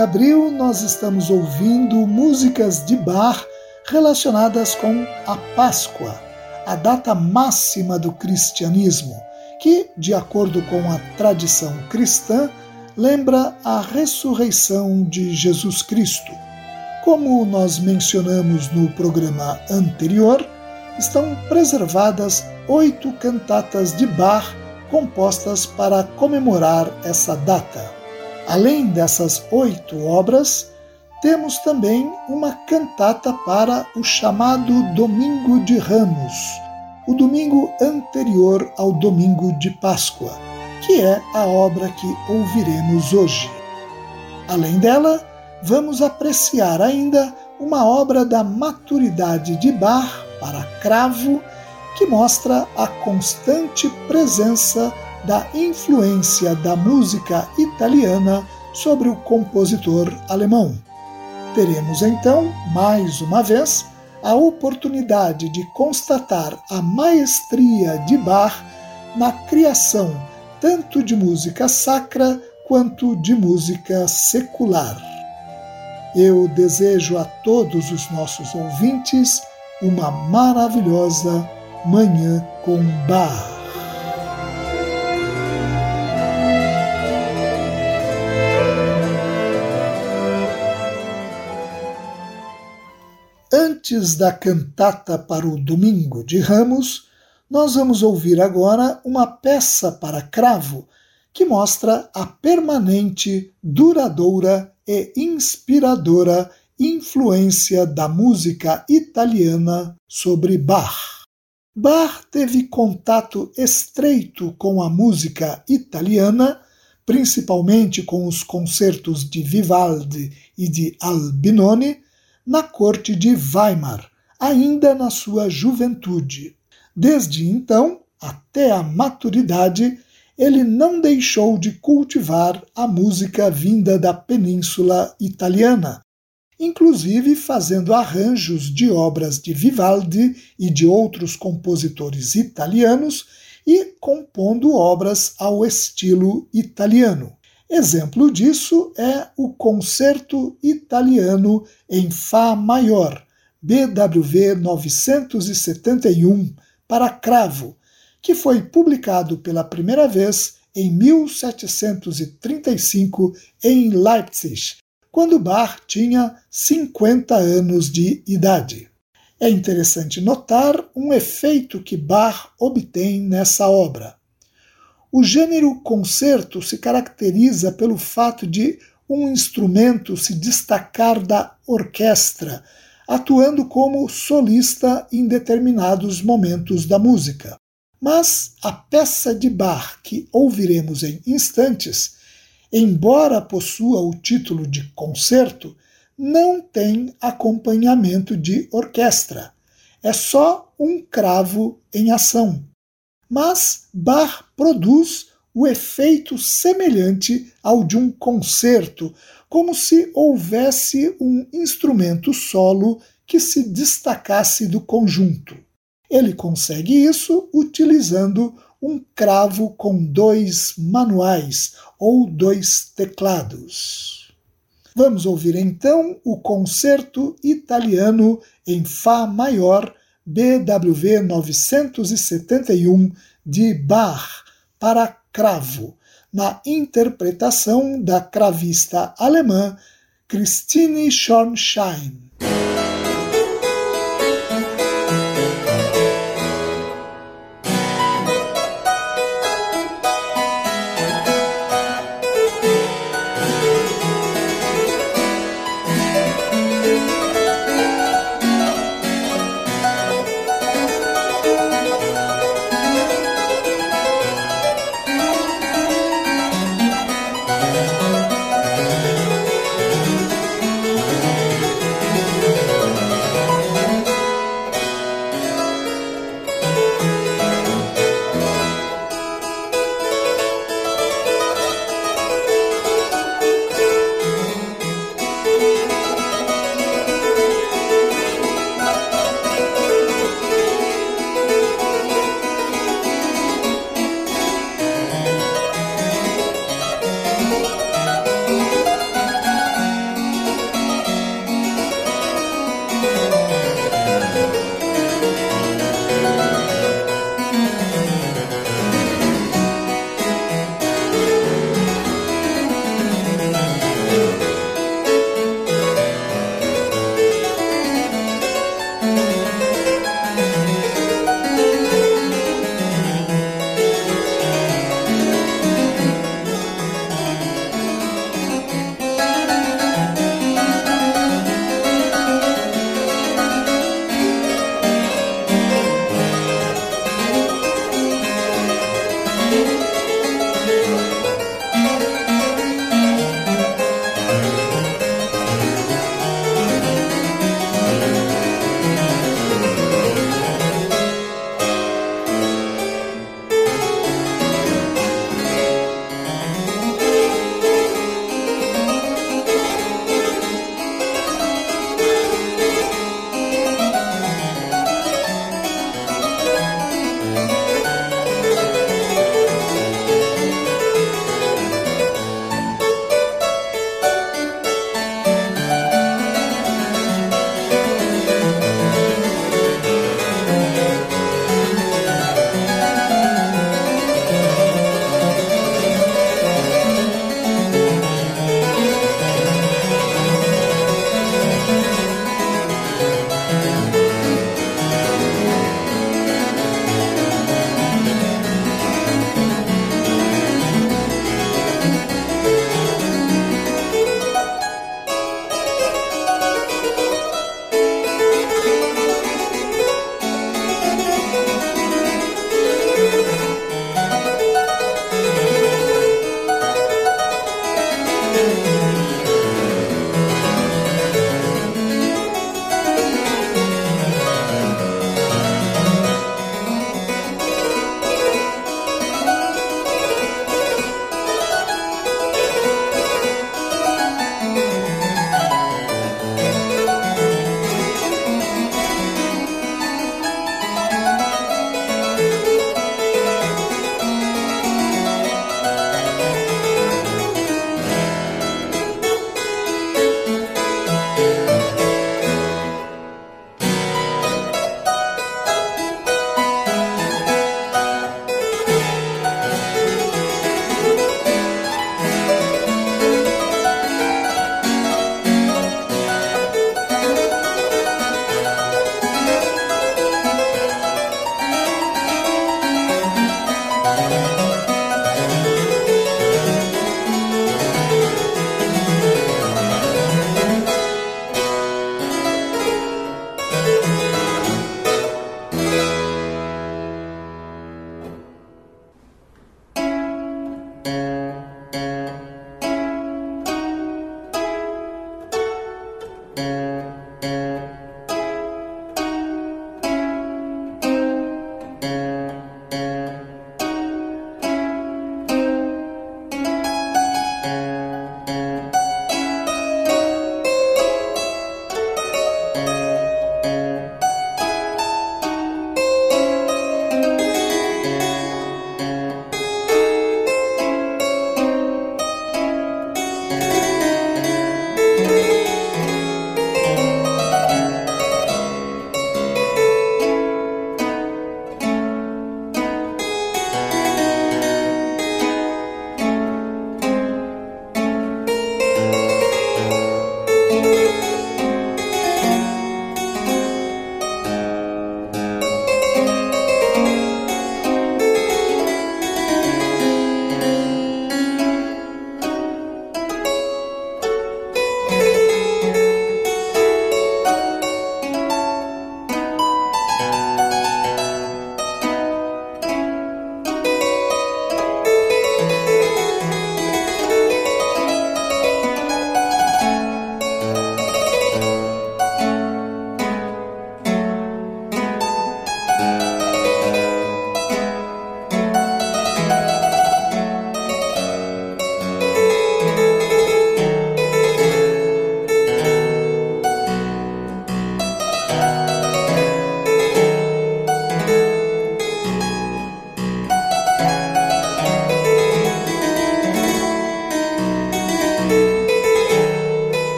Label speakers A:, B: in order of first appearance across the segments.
A: De abril, nós estamos ouvindo músicas de bar relacionadas com a Páscoa a data máxima do cristianismo, que, de acordo com a tradição cristã, lembra a ressurreição de Jesus Cristo. Como nós mencionamos no programa anterior, estão preservadas oito cantatas de Bach compostas para comemorar essa data. Além dessas oito obras, temos também uma cantata para o chamado Domingo de Ramos, o domingo anterior ao domingo de Páscoa, que é a obra que ouviremos hoje. Além dela, vamos apreciar ainda uma obra da maturidade de Bach para cravo que mostra a constante presença da influência da música italiana sobre o compositor alemão. Teremos então, mais uma vez, a oportunidade de constatar a maestria de Bach na criação tanto de música sacra quanto de música secular. Eu desejo a todos os nossos ouvintes uma maravilhosa Manhã com Bach. Antes da cantata para o Domingo de Ramos, nós vamos ouvir agora uma peça para cravo que mostra a permanente, duradoura e inspiradora influência da música italiana sobre Bach. Bach teve contato estreito com a música italiana, principalmente com os concertos de Vivaldi e de Albinoni, na corte de Weimar, ainda na sua juventude. Desde então, até a maturidade, ele não deixou de cultivar a música vinda da Península Italiana, inclusive fazendo arranjos de obras de Vivaldi e de outros compositores italianos e compondo obras ao estilo italiano. Exemplo disso é o Concerto Italiano em Fá Maior, BWV 971, para cravo, que foi publicado pela primeira vez em 1735 em Leipzig, quando Bach tinha 50 anos de idade. É interessante notar um efeito que Bach obtém nessa obra. O gênero concerto se caracteriza pelo fato de um instrumento se destacar da orquestra, atuando como solista em determinados momentos da música. Mas a peça de Bach que ouviremos em instantes, embora possua o título de concerto, não tem acompanhamento de orquestra. É só um cravo em ação mas Bach produz o efeito semelhante ao de um concerto, como se houvesse um instrumento solo que se destacasse do conjunto. Ele consegue isso utilizando um cravo com dois manuais ou dois teclados. Vamos ouvir então o concerto italiano em Fá maior BWV 971 de Bach para cravo, na interpretação da cravista alemã Christine Schornstein.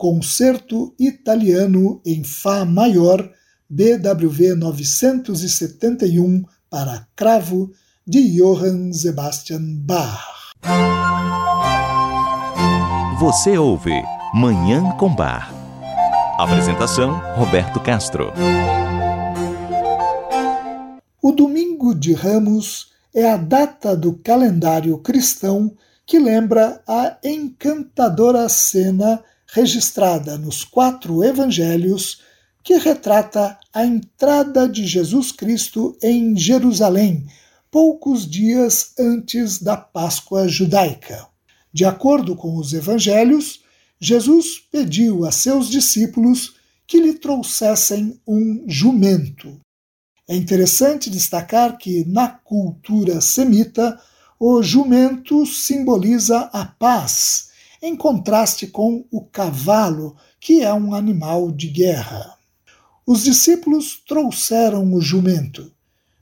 A: Concerto italiano em Fá maior, BWV 971 para cravo, de Johann Sebastian Bach.
B: Você ouve Manhã com Bar. Apresentação: Roberto Castro.
A: O Domingo de Ramos é a data do calendário cristão que lembra a encantadora cena registrada nos quatro evangelhos que retrata a entrada de Jesus Cristo em Jerusalém, poucos dias antes da Páscoa judaica. De acordo com os evangelhos, Jesus pediu a seus discípulos que lhe trouxessem um jumento. É interessante destacar que, na cultura semita, o jumento simboliza a paz, em contraste com o cavalo, que é um animal de guerra. Os discípulos trouxeram o jumento.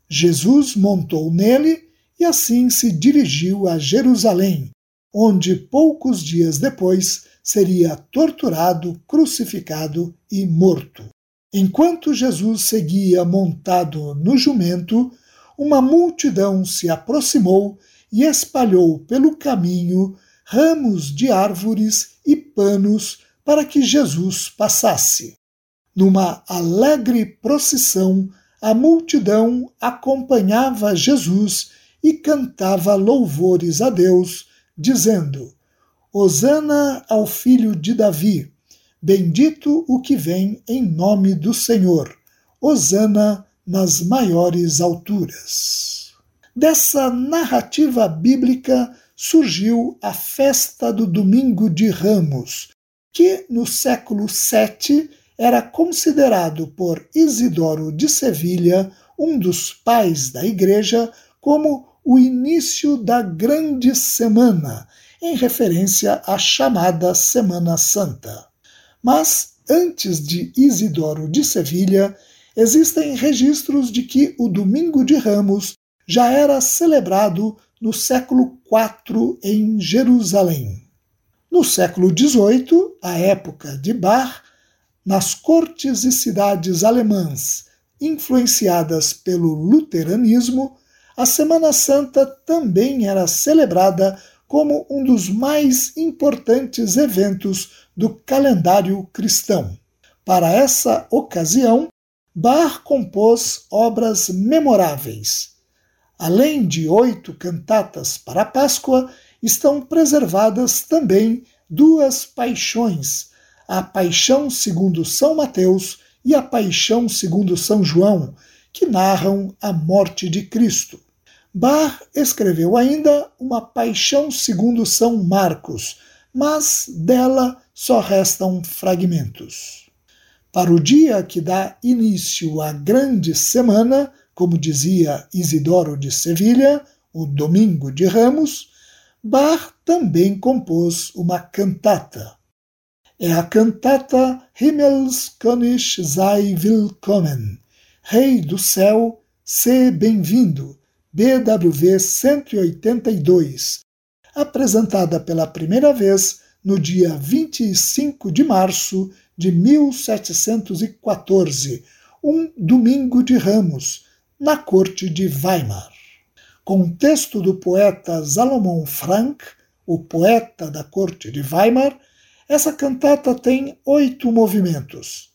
A: Jesus montou nele e assim se dirigiu a Jerusalém, onde poucos dias depois seria torturado, crucificado e morto. Enquanto Jesus seguia montado no jumento, uma multidão se aproximou e espalhou pelo caminho ramos de árvores e panos para que Jesus passasse. Numa alegre procissão, a multidão acompanhava Jesus e cantava louvores a Deus, dizendo: Hosana ao filho de Davi, bendito o que vem em nome do Senhor, Hosana nas maiores alturas. Dessa narrativa bíblica surgiu a festa do Domingo de Ramos, que no século VII era considerado por Isidoro de Sevilha, um dos pais da Igreja, como o início da Grande Semana, em referência à chamada Semana Santa. Mas, antes de Isidoro de Sevilha, existem registros de que o Domingo de Ramos já era celebrado no século IV em Jerusalém. No século XVIII, a época de Bar, nas cortes e cidades alemãs influenciadas pelo luteranismo, a Semana Santa também era celebrada como um dos mais importantes eventos do calendário cristão. Para essa ocasião, Bach compôs obras memoráveis. Além de oito cantatas para a Páscoa, estão preservadas também duas paixões, a Paixão segundo São Mateus e a Paixão segundo São João, que narram a morte de Cristo. Bach escreveu ainda uma Paixão segundo São Marcos, mas dela só restam fragmentos. Para o dia que dá início à grande semana, como dizia Isidoro de Sevilha, o Domingo de Ramos, Bach também compôs uma cantata. É a cantata Himmelskönig sei willkommen, Rei do Céu, se bem-vindo, BWV 182, apresentada pela primeira vez no dia 25 de março de 1714, um domingo de ramos, na corte de Weimar. Com texto do poeta Salomon Frank, o poeta da corte de Weimar, essa cantata tem oito movimentos.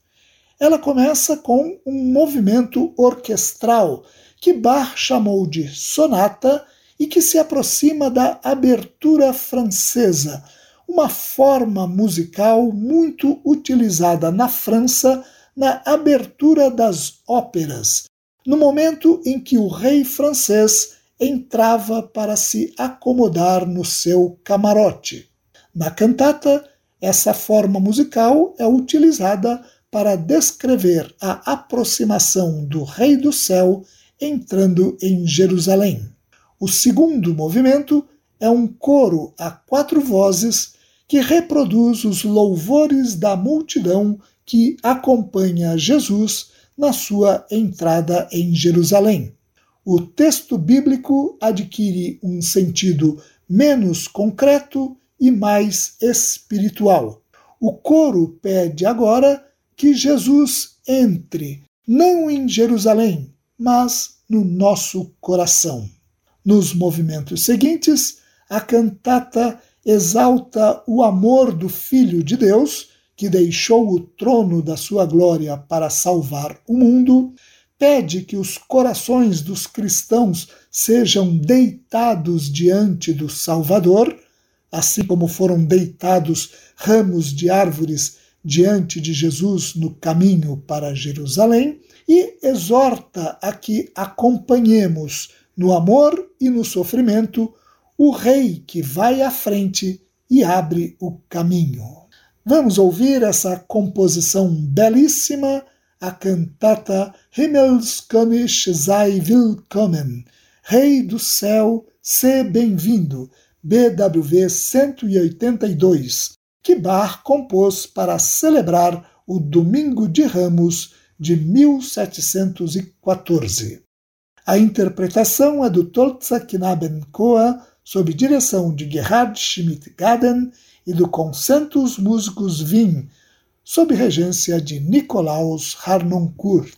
A: Ela começa com um movimento orquestral que Bach chamou de sonata e que se aproxima da abertura francesa, uma forma musical muito utilizada na França na abertura das óperas, no momento em que o rei francês entrava para se acomodar no seu camarote. Na cantata, essa forma musical é utilizada para descrever a aproximação do Rei do Céu entrando em Jerusalém. O segundo movimento é um coro a quatro vozes que reproduz os louvores da multidão que acompanha Jesus na sua entrada em Jerusalém. O texto bíblico adquire um sentido menos concreto e mais espiritual. O coro pede agora que Jesus entre, não em Jerusalém, mas no nosso coração. Nos movimentos seguintes, a cantata exalta o amor do Filho de Deus, que deixou o trono da sua glória para salvar o mundo, pede que os corações dos cristãos sejam deitados diante do Salvador, assim como foram deitados ramos de árvores diante de Jesus no caminho para Jerusalém, e exorta a que acompanhemos no amor e no sofrimento o Rei que vai à frente e abre o caminho. Vamos ouvir essa composição belíssima, a cantata Himmelskönig sei willkommen, Rei do Céu, se bem-vindo, BWV 182, que Bach compôs para celebrar o Domingo de Ramos de 1714. A interpretação é do Tolza Knabenchor, sob direção de Gerhard Schmidt-Gaden e do Concentus Musicus Wien, sob regência de Nikolaus Harnoncourt.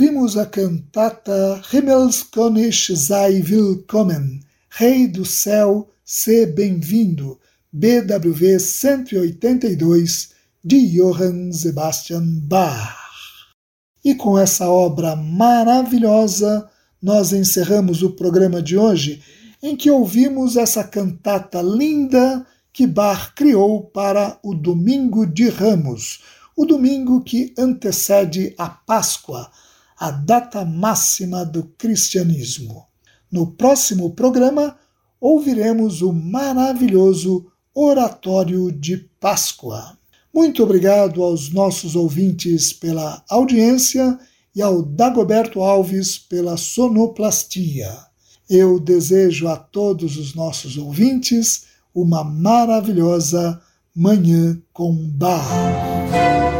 A: Ouvimos a cantata Himmelskönig sei willkommen, Rei do Céu, se bem-vindo, BWV 182, de Johann Sebastian Bach. E com essa obra maravilhosa, nós encerramos o programa de hoje, em que ouvimos essa cantata linda que Bach criou para o Domingo de Ramos, o domingo que antecede a Páscoa, a data máxima do cristianismo. No próximo programa, ouviremos o maravilhoso Oratório de Páscoa. Muito obrigado aos nossos ouvintes pela audiência e ao Dagoberto Alves pela sonoplastia. Eu desejo a todos os nossos ouvintes uma maravilhosa Manhã com Bar.